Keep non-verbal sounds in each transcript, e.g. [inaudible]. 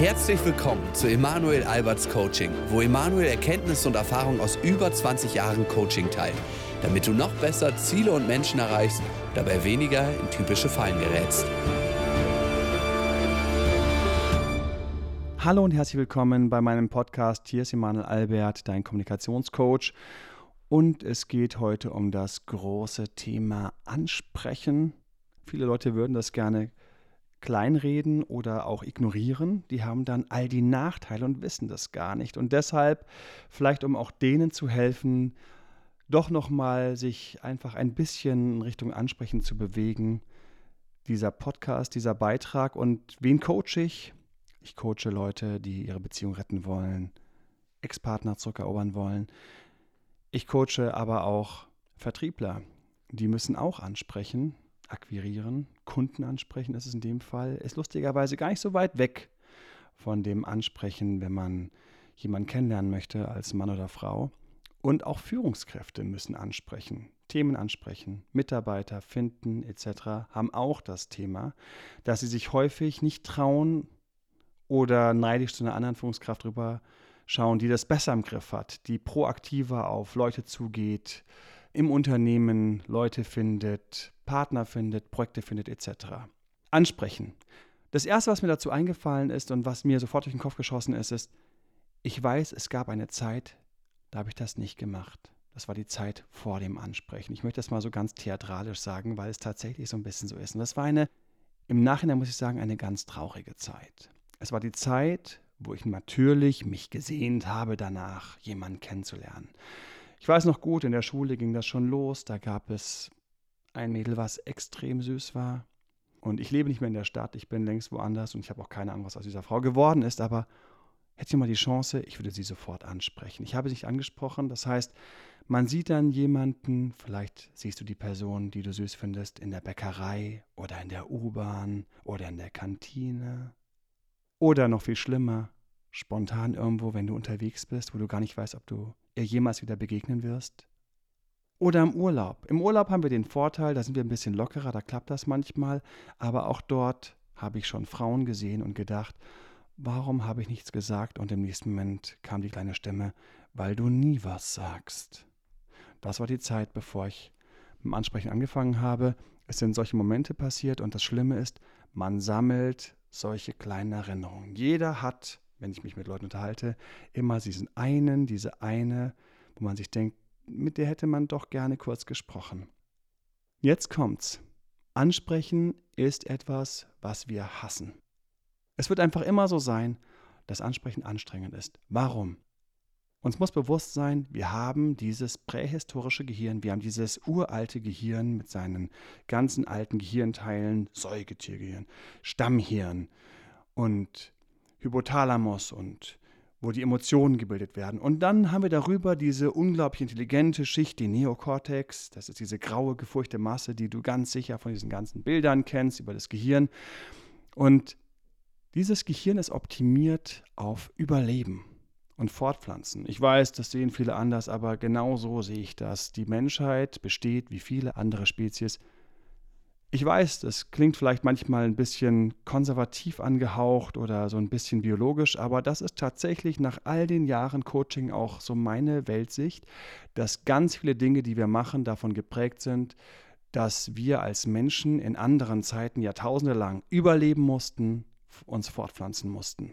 Herzlich willkommen zu Emanuel Alberts Coaching, wo Emanuel Erkenntnisse und Erfahrung aus über 20 Jahren Coaching teilt, damit du noch besser Ziele und Menschen erreichst, dabei weniger in typische Fallen gerätst. Hallo und herzlich willkommen bei meinem Podcast. Hier ist Emanuel Albert, dein Kommunikationscoach. Und es geht heute um das große Thema Ansprechen. Viele Leute würden das gerne kleinreden oder auch ignorieren. Die haben dann all die Nachteile und wissen das gar nicht. Und deshalb, vielleicht um auch denen zu helfen, doch nochmal sich einfach ein bisschen in Richtung Ansprechen zu bewegen, dieser Podcast, dieser Beitrag. Und wen coache ich? Ich coache Leute, die ihre Beziehung retten wollen, Ex-Partner zurückerobern wollen. Ich coache aber auch Vertriebler. Die müssen auch ansprechen, akquirieren, Kunden ansprechen ist es in dem Fall, ist lustigerweise gar nicht so weit weg von dem Ansprechen, wenn man jemanden kennenlernen möchte als Mann oder Frau. Und auch Führungskräfte müssen ansprechen, Themen ansprechen, Mitarbeiter finden etc. haben auch das Thema, dass sie sich häufig nicht trauen oder neidisch zu einer anderen Führungskraft drüber schauen, die das besser im Griff hat, die proaktiver auf Leute zugeht, im Unternehmen Leute findet, Partner findet, Projekte findet etc. Ansprechen. Das Erste, was mir dazu eingefallen ist und was mir sofort durch den Kopf geschossen ist, ist, ich weiß, es gab eine Zeit, da habe ich das nicht gemacht. Das war die Zeit vor dem Ansprechen. Ich möchte das mal so ganz theatralisch sagen, weil es tatsächlich so ein bisschen so ist. Und das war eine, im Nachhinein muss ich sagen, eine ganz traurige Zeit. Es war die Zeit, wo ich natürlich mich gesehnt habe, danach jemanden kennenzulernen. Ich weiß noch gut, in der Schule ging das schon los. Da gab es ein Mädel, was extrem süß war. Und ich lebe nicht mehr in der Stadt, ich bin längst woanders und ich habe auch keine Ahnung, was aus dieser Frau geworden ist. Aber hätte ich mal die Chance, ich würde sie sofort ansprechen. Ich habe sie nicht angesprochen. Das heißt, man sieht dann jemanden, vielleicht siehst du die Person, die du süß findest, in der Bäckerei oder in der U-Bahn oder in der Kantine. Oder noch viel schlimmer, spontan irgendwo, wenn du unterwegs bist, wo du gar nicht weißt, ob du ihr jemals wieder begegnen wirst? Oder im Urlaub. Im Urlaub haben wir den Vorteil, da sind wir ein bisschen lockerer, da klappt das manchmal, aber auch dort habe ich schon Frauen gesehen und gedacht, warum habe ich nichts gesagt? Und im nächsten Moment kam die kleine Stimme, weil du nie was sagst. Das war die Zeit, bevor ich mit dem Ansprechen angefangen habe. Es sind solche Momente passiert und das Schlimme ist, man sammelt solche kleinen Erinnerungen. Jeder hat wenn ich mich mit Leuten unterhalte, immer diesen einen, diese eine, wo man sich denkt, mit der hätte man doch gerne kurz gesprochen. Jetzt kommt's. Ansprechen ist etwas, was wir hassen. Es wird einfach immer so sein, dass Ansprechen anstrengend ist. Warum? Uns muss bewusst sein, wir haben dieses prähistorische Gehirn, wir haben dieses uralte Gehirn mit seinen ganzen alten Gehirnteilen, Säugetiergehirn, Stammhirn und Hypothalamus und wo die Emotionen gebildet werden. Und dann haben wir darüber diese unglaublich intelligente Schicht, die Neokortex. Das ist diese graue, gefurchte Masse, die du ganz sicher von diesen ganzen Bildern kennst über das Gehirn. Und dieses Gehirn ist optimiert auf Überleben und Fortpflanzen. Ich weiß, das sehen viele anders, aber genau so sehe ich das. Die Menschheit besteht wie viele andere Spezies ich weiß, das klingt vielleicht manchmal ein bisschen konservativ angehaucht oder so ein bisschen biologisch, aber das ist tatsächlich nach all den Jahren Coaching auch so meine Weltsicht, dass ganz viele Dinge, die wir machen, davon geprägt sind, dass wir als Menschen in anderen Zeiten Jahrtausende lang überleben mussten, uns fortpflanzen mussten.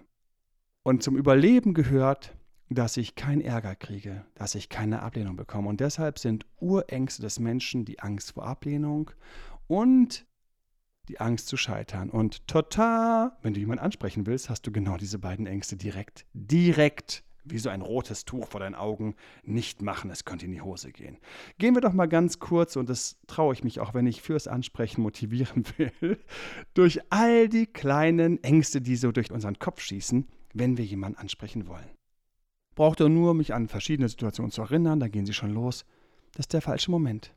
Und zum Überleben gehört, dass ich keinen Ärger kriege, dass ich keine Ablehnung bekomme. Und deshalb sind Urängste des Menschen die Angst vor Ablehnung und die Angst zu scheitern. Und total, wenn du jemanden ansprechen willst, hast du genau diese beiden Ängste direkt, direkt wie so ein rotes Tuch vor deinen Augen nicht machen, es könnte in die Hose gehen. Gehen wir doch mal ganz kurz, und das traue ich mich auch, wenn ich fürs Ansprechen motivieren [laughs] will, durch all die kleinen Ängste, die so durch unseren Kopf schießen, wenn wir jemanden ansprechen wollen. Braucht ihr nur, mich an verschiedene Situationen zu erinnern, da gehen sie schon los. Das ist der falsche Moment.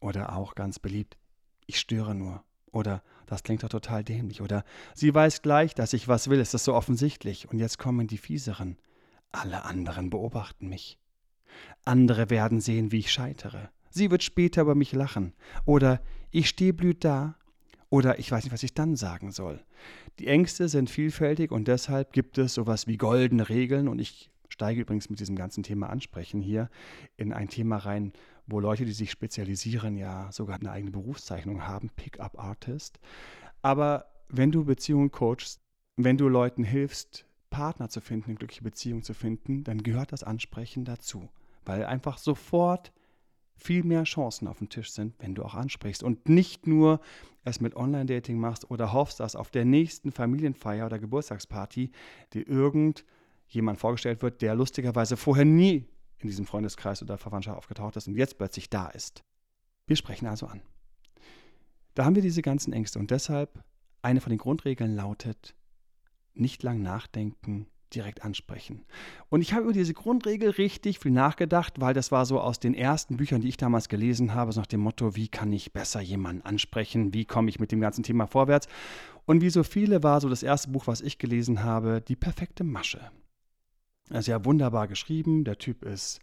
Oder auch ganz beliebt, ich störe nur. Oder das klingt doch total dämlich. Oder sie weiß gleich, dass ich was will, es ist so offensichtlich. Und jetzt kommen die Fieseren. Alle anderen beobachten mich. Andere werden sehen, wie ich scheitere. Sie wird später über mich lachen. Oder ich stehe blüht da Oder ich weiß nicht, was ich dann sagen soll. Die Ängste sind vielfältig und deshalb gibt es sowas wie goldene Regeln und ich steige übrigens mit diesem ganzen Thema Ansprechen hier in ein Thema rein, wo Leute, die sich spezialisieren, ja sogar eine eigene Berufszeichnung haben, Pickup Artist. Aber wenn du Beziehungen coachst, wenn du Leuten hilfst, Partner zu finden, eine glückliche Beziehung zu finden, dann gehört das Ansprechen dazu. Weil einfach sofort viel mehr Chancen auf dem Tisch sind, wenn du auch ansprichst und nicht nur es mit Online-Dating machst oder hoffst, dass auf der nächsten Familienfeier oder Geburtstagsparty dir irgendjemand vorgestellt wird, der lustigerweise vorher nie in diesem Freundeskreis oder Verwandtschaft aufgetaucht ist und jetzt plötzlich da ist. Wir sprechen also an. Da haben wir diese ganzen Ängste und deshalb eine von den Grundregeln lautet, nicht lang nachdenken, direkt ansprechen. Und ich habe über diese Grundregel richtig viel nachgedacht, weil das war so aus den ersten Büchern, die ich damals gelesen habe, so nach dem Motto, wie kann ich besser jemanden ansprechen, wie komme ich mit dem ganzen Thema vorwärts. Und wie so viele war so das erste Buch, was ich gelesen habe, Die perfekte Masche. Ist ja wunderbar geschrieben, der Typ ist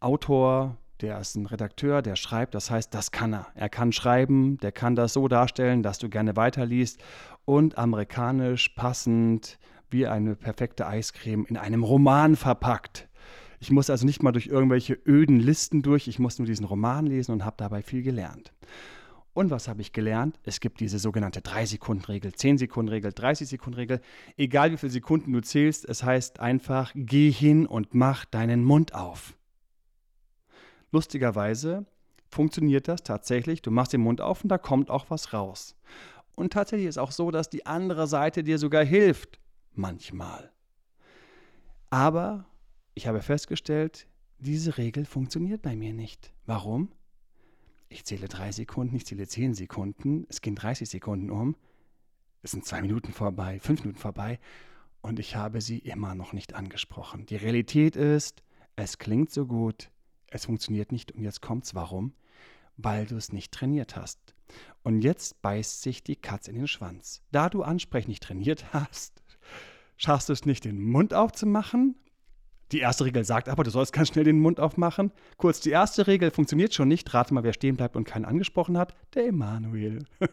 Autor, der ist ein Redakteur, der schreibt, das heißt, das kann er. Er kann schreiben, der kann das so darstellen, dass du gerne weiterliest und amerikanisch passend wie eine perfekte Eiscreme in einem Roman verpackt. Ich muss also nicht mal durch irgendwelche öden Listen durch, ich muss nur diesen Roman lesen und habe dabei viel gelernt. Und was habe ich gelernt? Es gibt diese sogenannte 3-Sekunden-Regel, 10-Sekunden-Regel, 30-Sekunden-Regel. Egal wie viele Sekunden du zählst, es heißt einfach, geh hin und mach deinen Mund auf. Lustigerweise funktioniert das tatsächlich. Du machst den Mund auf und da kommt auch was raus. Und tatsächlich ist auch so, dass die andere Seite dir sogar hilft. Manchmal. Aber ich habe festgestellt, diese Regel funktioniert bei mir nicht. Warum? Ich zähle drei Sekunden, ich zähle zehn Sekunden, es gehen 30 Sekunden um, es sind zwei Minuten vorbei, fünf Minuten vorbei und ich habe sie immer noch nicht angesprochen. Die Realität ist, es klingt so gut, es funktioniert nicht und jetzt kommt's. Warum? Weil du es nicht trainiert hast. Und jetzt beißt sich die Katze in den Schwanz. Da du Ansprechen nicht trainiert [laughs] hast, schaffst du es nicht, den Mund aufzumachen. Die erste Regel sagt aber, du sollst ganz schnell den Mund aufmachen. Kurz, die erste Regel funktioniert schon nicht. Rate mal, wer stehen bleibt und keinen angesprochen hat. Der Emanuel. [laughs]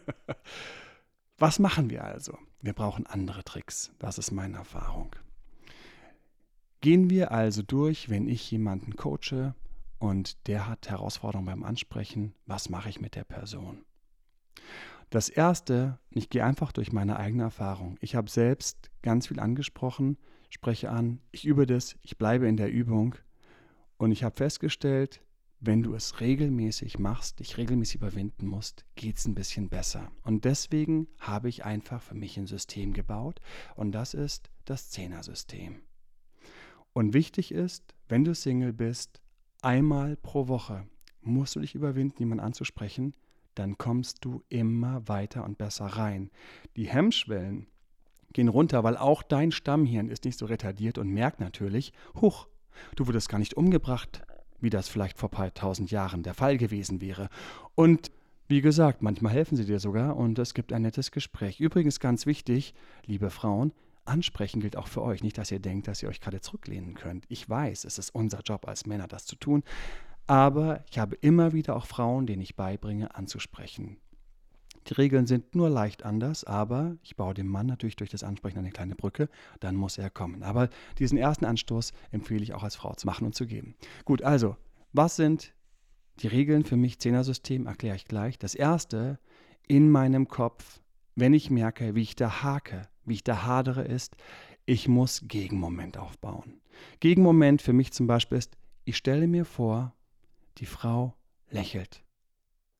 Was machen wir also? Wir brauchen andere Tricks. Das ist meine Erfahrung. Gehen wir also durch, wenn ich jemanden coache, und der hat Herausforderungen beim Ansprechen. Was mache ich mit der Person? Das Erste, ich gehe einfach durch meine eigene Erfahrung. Ich habe selbst ganz viel angesprochen, spreche an, ich übe das, ich bleibe in der Übung und ich habe festgestellt, wenn du es regelmäßig machst, dich regelmäßig überwinden musst, geht es ein bisschen besser. Und deswegen habe ich einfach für mich ein System gebaut und das ist das Zehner-System. Und wichtig ist, wenn du Single bist, einmal pro Woche musst du dich überwinden, jemanden anzusprechen, dann kommst du immer weiter und besser rein. Die Hemmschwellen gehen runter, weil auch dein Stammhirn ist nicht so retardiert und merkt natürlich, huch, du wurdest gar nicht umgebracht, wie das vielleicht vor paar tausend Jahren der Fall gewesen wäre. Und wie gesagt, manchmal helfen sie dir sogar und es gibt ein nettes Gespräch. Übrigens ganz wichtig, liebe Frauen, Ansprechen gilt auch für euch. Nicht, dass ihr denkt, dass ihr euch gerade zurücklehnen könnt. Ich weiß, es ist unser Job als Männer, das zu tun. Aber ich habe immer wieder auch Frauen, denen ich beibringe, anzusprechen. Die Regeln sind nur leicht anders, aber ich baue dem Mann natürlich durch das Ansprechen eine kleine Brücke, dann muss er kommen. Aber diesen ersten Anstoß empfehle ich auch als Frau zu machen und zu geben. Gut, also, was sind die Regeln für mich? Zehner-System erkläre ich gleich. Das erste, in meinem Kopf, wenn ich merke, wie ich da hake, wie ich da hadere, ist, ich muss Gegenmoment aufbauen. Gegenmoment für mich zum Beispiel ist, ich stelle mir vor, die Frau lächelt.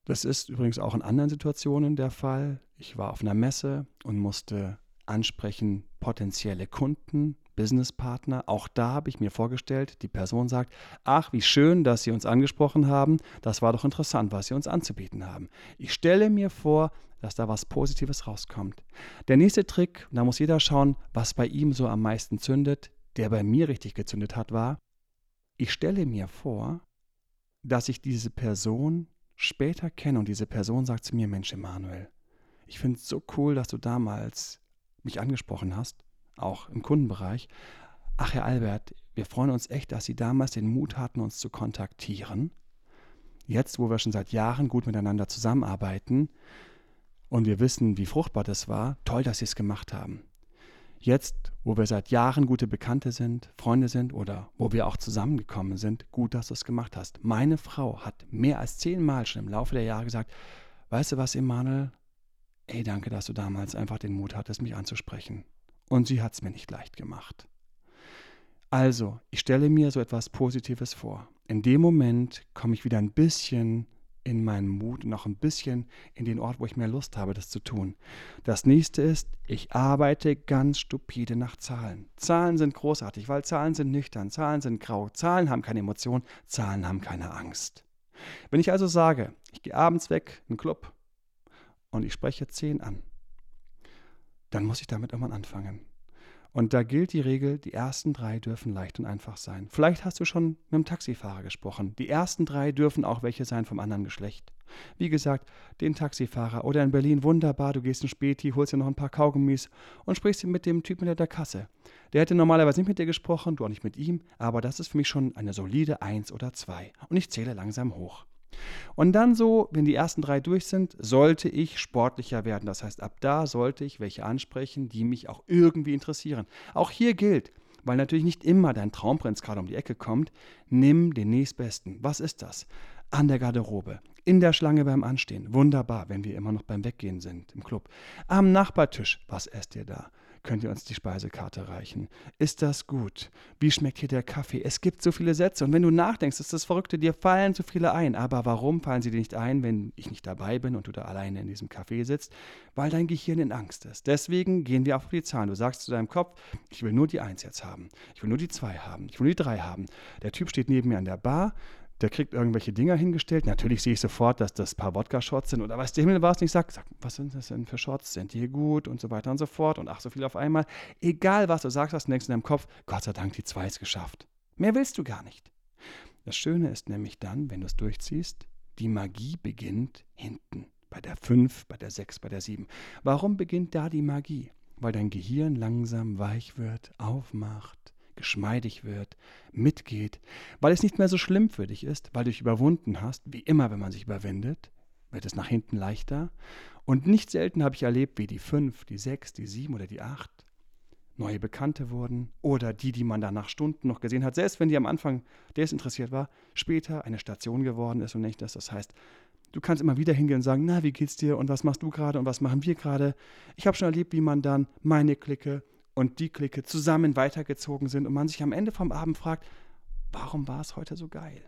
Das ist übrigens auch in anderen Situationen der Fall. Ich war auf einer Messe und musste ansprechen potenzielle Kunden, Businesspartner. Auch da habe ich mir vorgestellt, die Person sagt, ach, wie schön, dass Sie uns angesprochen haben. Das war doch interessant, was Sie uns anzubieten haben. Ich stelle mir vor, dass da was Positives rauskommt. Der nächste Trick, da muss jeder schauen, was bei ihm so am meisten zündet, der bei mir richtig gezündet hat, war, ich stelle mir vor, dass ich diese Person später kenne und diese Person sagt zu mir, Mensch, Emanuel, ich finde es so cool, dass du damals mich angesprochen hast auch im Kundenbereich. Ach, Herr Albert, wir freuen uns echt, dass Sie damals den Mut hatten, uns zu kontaktieren. Jetzt, wo wir schon seit Jahren gut miteinander zusammenarbeiten, und wir wissen, wie fruchtbar das war, toll, dass sie es gemacht haben. Jetzt, wo wir seit Jahren gute Bekannte sind, Freunde sind oder wo wir auch zusammengekommen sind, gut, dass du es gemacht hast. Meine Frau hat mehr als zehnmal schon im Laufe der Jahre gesagt, weißt du was, Emanuel? Ey, danke, dass du damals einfach den Mut hattest, mich anzusprechen. Und sie hat es mir nicht leicht gemacht. Also, ich stelle mir so etwas Positives vor. In dem Moment komme ich wieder ein bisschen in meinen Mut auch ein bisschen in den Ort, wo ich mehr Lust habe, das zu tun. Das nächste ist, ich arbeite ganz stupide nach Zahlen. Zahlen sind großartig, weil Zahlen sind nüchtern, Zahlen sind grau, Zahlen haben keine Emotion, Zahlen haben keine Angst. Wenn ich also sage, ich gehe abends weg in einen Club und ich spreche 10 an, dann muss ich damit irgendwann anfangen. Und da gilt die Regel, die ersten drei dürfen leicht und einfach sein. Vielleicht hast du schon mit einem Taxifahrer gesprochen. Die ersten drei dürfen auch welche sein vom anderen Geschlecht. Wie gesagt, den Taxifahrer oder in Berlin wunderbar, du gehst in Späti, holst dir noch ein paar Kaugummis und sprichst mit dem Typen hinter der Kasse. Der hätte normalerweise nicht mit dir gesprochen, du auch nicht mit ihm, aber das ist für mich schon eine solide Eins oder zwei. Und ich zähle langsam hoch. Und dann so, wenn die ersten drei durch sind, sollte ich sportlicher werden. Das heißt, ab da sollte ich welche ansprechen, die mich auch irgendwie interessieren. Auch hier gilt, weil natürlich nicht immer dein Traumprinz gerade um die Ecke kommt, nimm den nächstbesten. Was ist das? An der Garderobe, in der Schlange beim Anstehen. Wunderbar, wenn wir immer noch beim Weggehen sind im Club. Am Nachbartisch. Was esst ihr da? Könnt ihr uns die Speisekarte reichen. Ist das gut? Wie schmeckt hier der Kaffee? Es gibt so viele Sätze und wenn du nachdenkst, ist das Verrückte, dir fallen so viele ein. Aber warum fallen sie dir nicht ein, wenn ich nicht dabei bin und du da alleine in diesem Café sitzt? Weil dein Gehirn in Angst ist. Deswegen gehen wir auf die Zahlen. Du sagst zu deinem Kopf, ich will nur die Eins jetzt haben. Ich will nur die Zwei haben. Ich will nur die Drei haben. Der Typ steht neben mir an der Bar der kriegt irgendwelche Dinger hingestellt. Natürlich sehe ich sofort, dass das paar Wodka-Shots sind oder was der Himmel war es nicht. Sag, sag, was sind das denn für Shots? Sind die gut und so weiter und so fort und ach, so viel auf einmal. Egal, was du sagst, hast du denkst in deinem Kopf, Gott sei Dank, die zwei ist geschafft. Mehr willst du gar nicht. Das Schöne ist nämlich dann, wenn du es durchziehst, die Magie beginnt hinten. Bei der 5, bei der 6, bei der 7. Warum beginnt da die Magie? Weil dein Gehirn langsam weich wird, aufmacht, geschmeidig wird, mitgeht, weil es nicht mehr so schlimm für dich ist, weil du dich überwunden hast, wie immer, wenn man sich überwindet, wird es nach hinten leichter. Und nicht selten habe ich erlebt, wie die fünf, die sechs, die sieben oder die acht neue Bekannte wurden oder die, die man da nach Stunden noch gesehen hat, selbst wenn die am Anfang desinteressiert war, später eine Station geworden ist und nicht das. Das heißt, du kannst immer wieder hingehen und sagen, na, wie geht's dir und was machst du gerade und was machen wir gerade? Ich habe schon erlebt, wie man dann meine Clique und die Clique zusammen weitergezogen sind und man sich am Ende vom Abend fragt, warum war es heute so geil?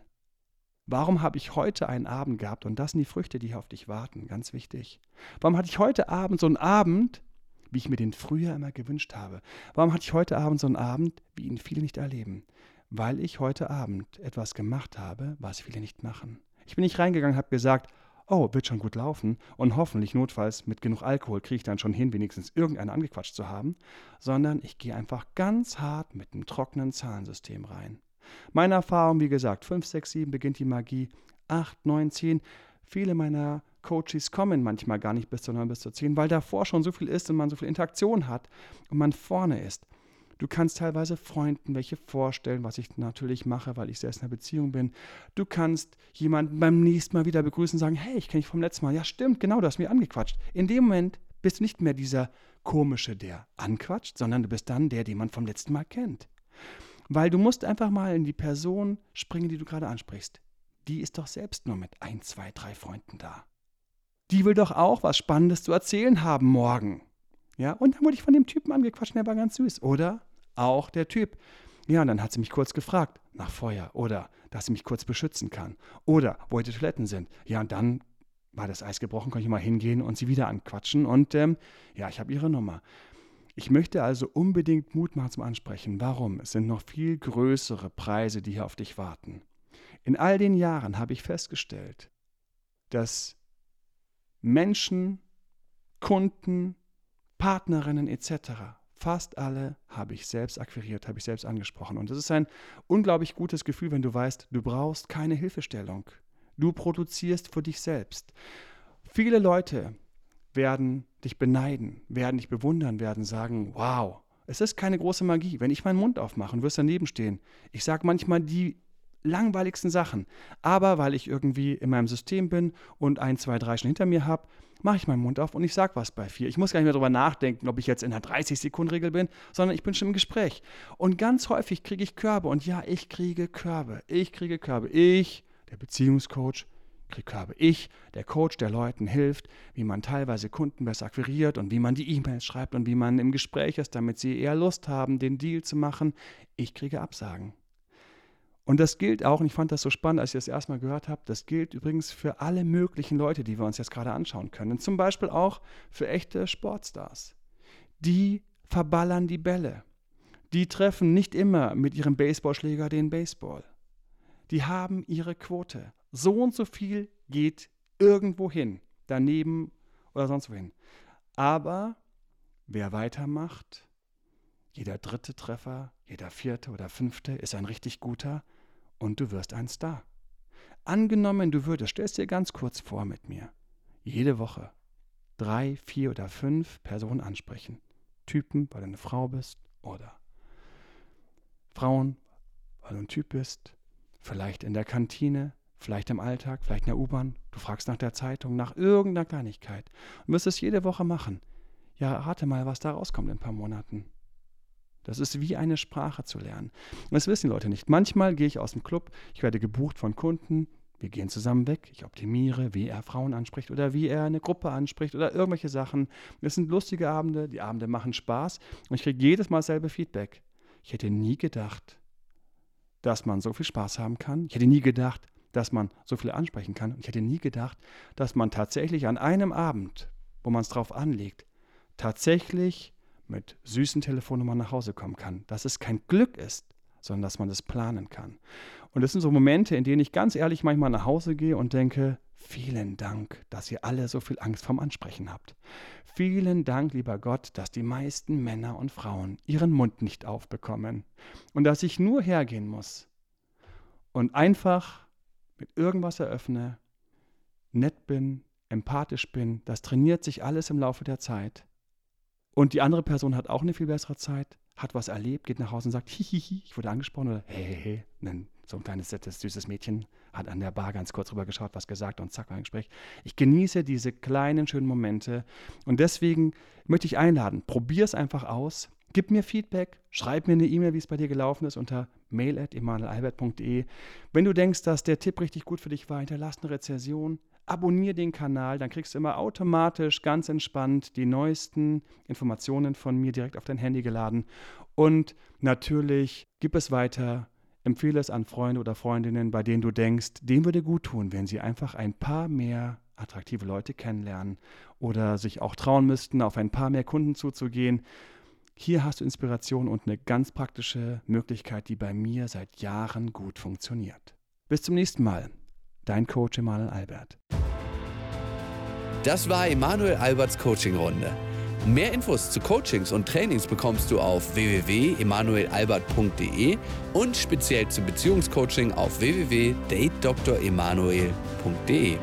Warum habe ich heute einen Abend gehabt und das sind die Früchte, die auf dich warten, ganz wichtig. Warum hatte ich heute Abend so einen Abend, wie ich mir den früher immer gewünscht habe? Warum hatte ich heute Abend so einen Abend, wie ihn viele nicht erleben? Weil ich heute Abend etwas gemacht habe, was viele nicht machen. Ich bin nicht reingegangen, habe gesagt, oh, wird schon gut laufen und hoffentlich notfalls mit genug Alkohol kriege ich dann schon hin, wenigstens irgendeinen angequatscht zu haben, sondern ich gehe einfach ganz hart mit einem trockenen Zahlensystem rein. Meine Erfahrung, wie gesagt, 5, 6, 7 beginnt die Magie, 8, 9, 10. Viele meiner Coaches kommen manchmal gar nicht bis zur 9, bis zur 10, weil davor schon so viel ist und man so viel Interaktion hat und man vorne ist. Du kannst teilweise Freunden welche vorstellen, was ich natürlich mache, weil ich selbst in einer Beziehung bin. Du kannst jemanden beim nächsten Mal wieder begrüßen und sagen, hey, ich kenne dich vom letzten Mal. Ja, stimmt, genau, du hast mir angequatscht. In dem Moment bist du nicht mehr dieser komische, der anquatscht, sondern du bist dann der, den man vom letzten Mal kennt. Weil du musst einfach mal in die Person springen, die du gerade ansprichst. Die ist doch selbst nur mit ein, zwei, drei Freunden da. Die will doch auch was Spannendes zu erzählen haben morgen. Ja, und dann wurde ich von dem Typen angequatscht, der war ganz süß, oder? Auch der Typ. Ja, und dann hat sie mich kurz gefragt nach Feuer oder dass sie mich kurz beschützen kann oder wo die Toiletten sind. Ja, und dann war das Eis gebrochen, konnte ich mal hingehen und sie wieder anquatschen und ähm, ja, ich habe ihre Nummer. Ich möchte also unbedingt Mut machen zum Ansprechen. Warum? Es sind noch viel größere Preise, die hier auf dich warten. In all den Jahren habe ich festgestellt, dass Menschen, Kunden, Partnerinnen etc Fast alle habe ich selbst akquiriert, habe ich selbst angesprochen. Und das ist ein unglaublich gutes Gefühl, wenn du weißt, du brauchst keine Hilfestellung. Du produzierst für dich selbst. Viele Leute werden dich beneiden, werden dich bewundern, werden sagen, wow, es ist keine große Magie. Wenn ich meinen Mund aufmache und wirst daneben stehen, ich sage manchmal die langweiligsten Sachen. Aber weil ich irgendwie in meinem System bin und ein, zwei, drei schon hinter mir habe, mache ich meinen Mund auf und ich sage was bei vier. Ich muss gar nicht mehr darüber nachdenken, ob ich jetzt in der 30-Sekunden-Regel bin, sondern ich bin schon im Gespräch. Und ganz häufig kriege ich Körbe. Und ja, ich kriege Körbe. Ich kriege Körbe. Ich, der Beziehungscoach, kriege Körbe. Ich, der Coach, der Leuten hilft, wie man teilweise Kunden besser akquiriert und wie man die E-Mails schreibt und wie man im Gespräch ist, damit sie eher Lust haben, den Deal zu machen. Ich kriege Absagen. Und das gilt auch, und ich fand das so spannend, als ich das erstmal gehört habe, das gilt übrigens für alle möglichen Leute, die wir uns jetzt gerade anschauen können. zum Beispiel auch für echte Sportstars. Die verballern die Bälle. Die treffen nicht immer mit ihrem Baseballschläger den Baseball. Die haben ihre Quote. So und so viel geht irgendwo hin, daneben oder sonst wohin. Aber wer weitermacht, jeder dritte Treffer, jeder vierte oder fünfte ist ein richtig guter und du wirst ein Star. Angenommen, du würdest, stellst dir ganz kurz vor mit mir, jede Woche drei, vier oder fünf Personen ansprechen. Typen, weil du eine Frau bist oder Frauen, weil du ein Typ bist, vielleicht in der Kantine, vielleicht im Alltag, vielleicht in der U-Bahn. Du fragst nach der Zeitung, nach irgendeiner Kleinigkeit und wirst es jede Woche machen. Ja, rate mal, was da rauskommt in ein paar Monaten. Das ist wie eine Sprache zu lernen. Das wissen die Leute nicht. Manchmal gehe ich aus dem Club, ich werde gebucht von Kunden, wir gehen zusammen weg, ich optimiere, wie er Frauen anspricht oder wie er eine Gruppe anspricht oder irgendwelche Sachen. Es sind lustige Abende, die Abende machen Spaß und ich kriege jedes Mal selbe Feedback. Ich hätte nie gedacht, dass man so viel Spaß haben kann. Ich hätte nie gedacht, dass man so viel ansprechen kann. Und ich hätte nie gedacht, dass man tatsächlich an einem Abend, wo man es drauf anlegt, tatsächlich mit süßen Telefonnummern nach Hause kommen kann. Dass es kein Glück ist, sondern dass man es planen kann. Und das sind so Momente, in denen ich ganz ehrlich manchmal nach Hause gehe und denke, vielen Dank, dass ihr alle so viel Angst vorm Ansprechen habt. Vielen Dank, lieber Gott, dass die meisten Männer und Frauen ihren Mund nicht aufbekommen und dass ich nur hergehen muss und einfach mit irgendwas eröffne, nett bin, empathisch bin. Das trainiert sich alles im Laufe der Zeit. Und die andere Person hat auch eine viel bessere Zeit, hat was erlebt, geht nach Hause und sagt, hihihi, ich wurde angesprochen oder hey, hey, hey. so ein kleines, nettes, süßes Mädchen hat an der Bar ganz kurz rüber geschaut, was gesagt und zack, war ein Gespräch. Ich genieße diese kleinen, schönen Momente und deswegen möchte ich einladen, probier es einfach aus, gib mir Feedback, schreib mir eine E-Mail, wie es bei dir gelaufen ist, unter mail.emanuelalbert.de. Wenn du denkst, dass der Tipp richtig gut für dich war, hinterlass eine Rezession, abonniere den Kanal, dann kriegst du immer automatisch ganz entspannt die neuesten Informationen von mir direkt auf dein Handy geladen. Und natürlich gib es weiter, empfehle es an Freunde oder Freundinnen, bei denen du denkst, dem würde gut tun, wenn sie einfach ein paar mehr attraktive Leute kennenlernen oder sich auch trauen müssten, auf ein paar mehr Kunden zuzugehen. Hier hast du Inspiration und eine ganz praktische Möglichkeit, die bei mir seit Jahren gut funktioniert. Bis zum nächsten Mal. Dein Coach Emanuel Albert. Das war Emanuel Alberts Coaching-Runde. Mehr Infos zu Coachings und Trainings bekommst du auf www.emanuelalbert.de und speziell zum Beziehungscoaching auf www.datedremanuel.de.